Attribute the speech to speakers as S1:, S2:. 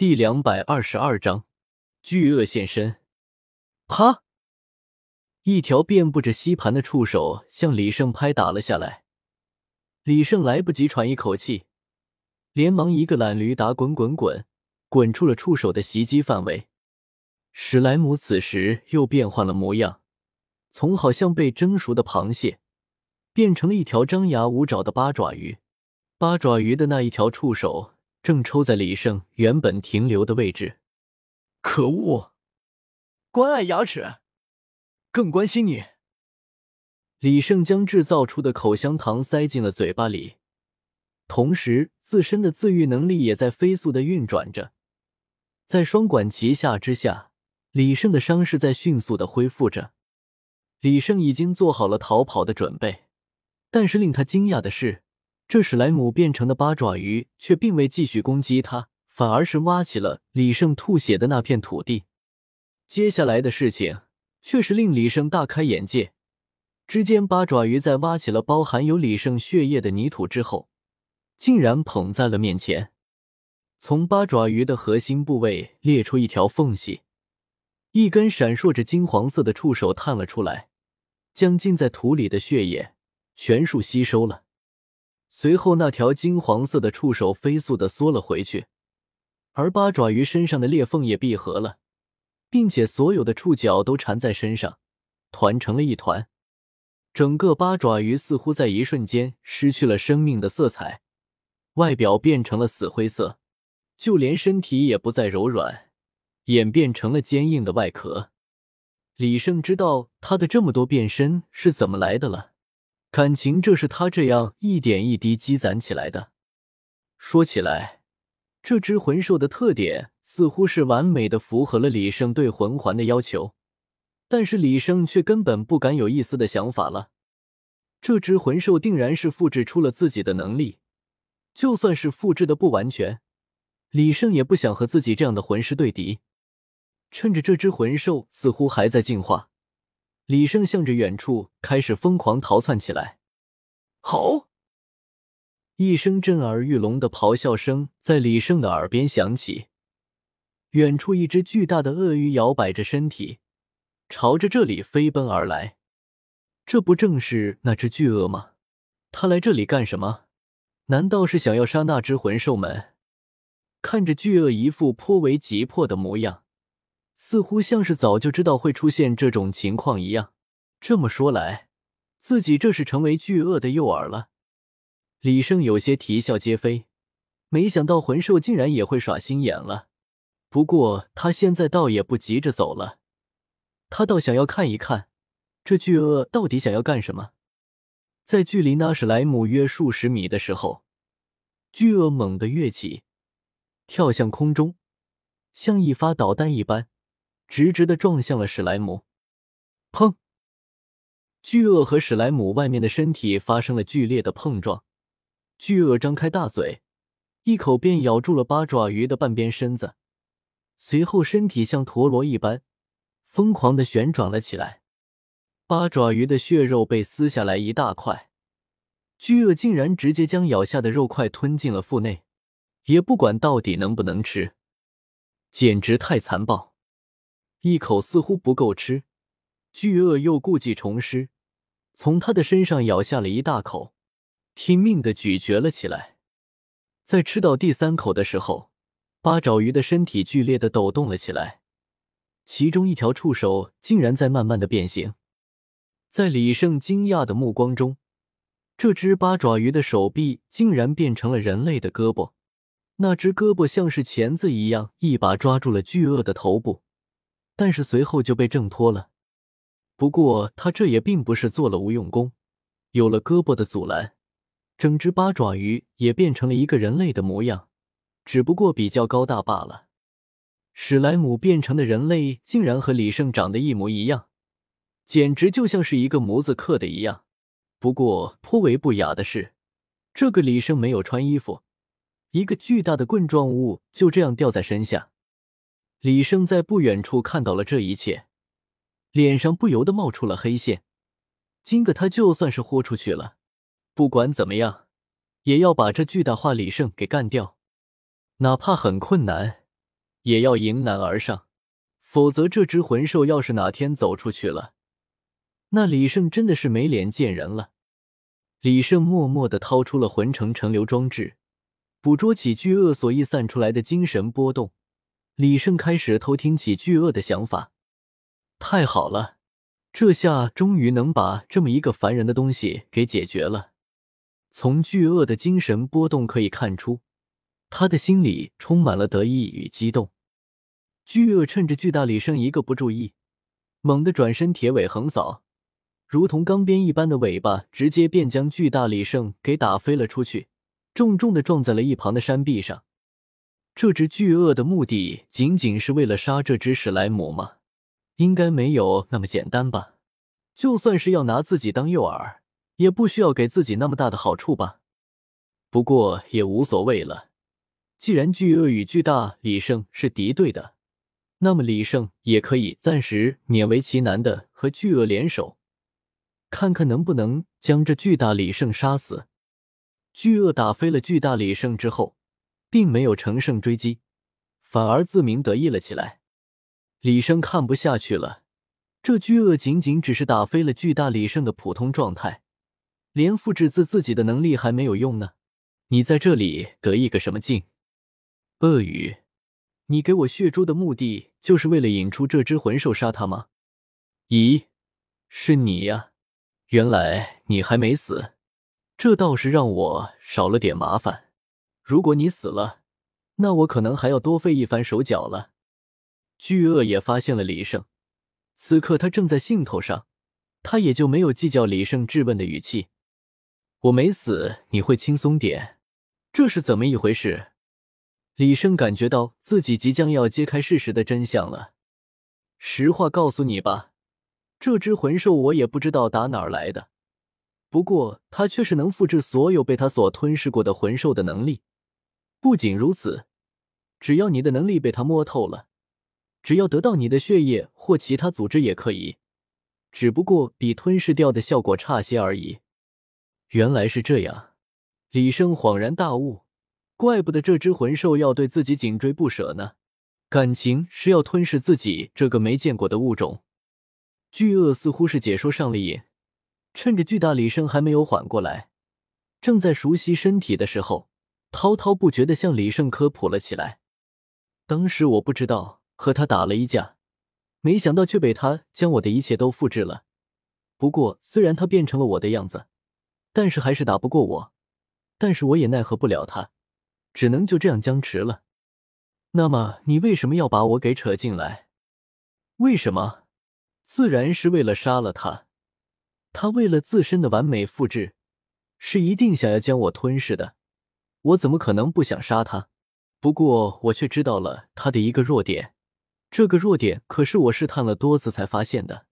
S1: 第两百二十二章，巨鳄现身。啪！一条遍布着吸盘的触手向李胜拍打了下来。李胜来不及喘一口气，连忙一个懒驴打滚滚滚，滚出了触手的袭击范围。史莱姆此时又变换了模样，从好像被蒸熟的螃蟹，变成了一条张牙舞爪的八爪鱼。八爪鱼的那一条触手。正抽在李胜原本停留的位置，
S2: 可恶！关爱牙齿，更关心你。
S1: 李胜将制造出的口香糖塞进了嘴巴里，同时自身的自愈能力也在飞速的运转着。在双管齐下之下，李胜的伤势在迅速的恢复着。李胜已经做好了逃跑的准备，但是令他惊讶的是。这史莱姆变成的八爪鱼却并未继续攻击他，反而是挖起了李胜吐血的那片土地。接下来的事情却是令李胜大开眼界。只见八爪鱼在挖起了包含有李胜血液的泥土之后，竟然捧在了面前。从八爪鱼的核心部位裂出一条缝隙，一根闪烁着金黄色的触手探了出来，将浸在土里的血液全数吸收了。随后，那条金黄色的触手飞速的缩了回去，而八爪鱼身上的裂缝也闭合了，并且所有的触角都缠在身上，团成了一团。整个八爪鱼似乎在一瞬间失去了生命的色彩，外表变成了死灰色，就连身体也不再柔软，演变成了坚硬的外壳。李胜知道他的这么多变身是怎么来的了。感情，这是他这样一点一滴积攒起来的。说起来，这只魂兽的特点似乎是完美的符合了李胜对魂环的要求，但是李胜却根本不敢有一丝的想法了。这只魂兽定然是复制出了自己的能力，就算是复制的不完全，李胜也不想和自己这样的魂师对敌。趁着这只魂兽似乎还在进化。李胜向着远处开始疯狂逃窜起来，
S2: 吼！
S1: 一声震耳欲聋的咆哮声在李胜的耳边响起。远处一只巨大的鳄鱼摇摆着身体，朝着这里飞奔而来。这不正是那只巨鳄吗？他来这里干什么？难道是想要杀那只魂兽们？看着巨鳄一副颇为急迫的模样。似乎像是早就知道会出现这种情况一样。这么说来，自己这是成为巨鳄的诱饵了。李胜有些啼笑皆非，没想到魂兽竟然也会耍心眼了。不过他现在倒也不急着走了，他倒想要看一看这巨鳄到底想要干什么。在距离那史莱姆约数十米的时候，巨鳄猛地跃起，跳向空中，像一发导弹一般。直直的撞向了史莱姆，砰！巨鳄和史莱姆外面的身体发生了剧烈的碰撞，巨鳄张开大嘴，一口便咬住了八爪鱼的半边身子，随后身体像陀螺一般疯狂的旋转了起来，八爪鱼的血肉被撕下来一大块，巨鳄竟然直接将咬下的肉块吞进了腹内，也不管到底能不能吃，简直太残暴。一口似乎不够吃，巨鳄又故技重施，从他的身上咬下了一大口，拼命的咀嚼了起来。在吃到第三口的时候，八爪鱼的身体剧烈的抖动了起来，其中一条触手竟然在慢慢的变形。在李胜惊讶的目光中，这只八爪鱼的手臂竟然变成了人类的胳膊，那只胳膊像是钳子一样，一把抓住了巨鳄的头部。但是随后就被挣脱了。不过他这也并不是做了无用功，有了胳膊的阻拦，整只八爪鱼也变成了一个人类的模样，只不过比较高大罢了。史莱姆变成的人类竟然和李胜长得一模一样，简直就像是一个模子刻的一样。不过颇为不雅的是，这个李胜没有穿衣服，一个巨大的棍状物就这样吊在身下。李胜在不远处看到了这一切，脸上不由得冒出了黑线。今个他就算是豁出去了，不管怎么样，也要把这巨大化李胜给干掉，哪怕很困难，也要迎难而上，否则这只魂兽要是哪天走出去了，那李胜真的是没脸见人了。李胜默默的掏出了魂城成流装置，捕捉起巨鳄所溢散出来的精神波动。李胜开始偷听起巨鳄的想法。太好了，这下终于能把这么一个烦人的东西给解决了。从巨鳄的精神波动可以看出，他的心里充满了得意与激动。巨鳄趁着巨大李胜一个不注意，猛地转身，铁尾横扫。如同钢鞭一般的尾巴，直接便将巨大李胜给打飞了出去，重重的撞在了一旁的山壁上。这只巨鳄的目的仅仅是为了杀这只史莱姆吗？应该没有那么简单吧。就算是要拿自己当诱饵，也不需要给自己那么大的好处吧。不过也无所谓了，既然巨鳄与巨大李胜是敌对的，那么李胜也可以暂时勉为其难的和巨鳄联手。看看能不能将这巨大李胜杀死。巨鳄打飞了巨大李胜之后，并没有乘胜追击，反而自鸣得意了起来。李胜看不下去了，这巨鳄仅仅只是打飞了巨大李胜的普通状态，连复制自自己的能力还没有用呢。你在这里得意个什么劲？鳄鱼，你给我血珠的目的就是为了引出这只魂兽杀他吗？咦，是你呀！原来你还没死，这倒是让我少了点麻烦。如果你死了，那我可能还要多费一番手脚了。巨鳄也发现了李胜，此刻他正在兴头上，他也就没有计较李胜质问的语气。我没死，你会轻松点？这是怎么一回事？李胜感觉到自己即将要揭开事实的真相了。实话告诉你吧。这只魂兽我也不知道打哪儿来的，不过它却是能复制所有被它所吞噬过的魂兽的能力。不仅如此，只要你的能力被他摸透了，只要得到你的血液或其他组织也可以，只不过比吞噬掉的效果差些而已。原来是这样，李生恍然大悟，怪不得这只魂兽要对自己紧追不舍呢，感情是要吞噬自己这个没见过的物种。巨鳄似乎是解说上了瘾，趁着巨大李生还没有缓过来，正在熟悉身体的时候，滔滔不绝的向李胜科普了起来。当时我不知道，和他打了一架，没想到却被他将我的一切都复制了。不过虽然他变成了我的样子，但是还是打不过我。但是我也奈何不了他，只能就这样僵持了。那么你为什么要把我给扯进来？为什么？自然是为了杀了他，他为了自身的完美复制，是一定想要将我吞噬的。我怎么可能不想杀他？不过我却知道了他的一个弱点，这个弱点可是我试探了多次才发现的。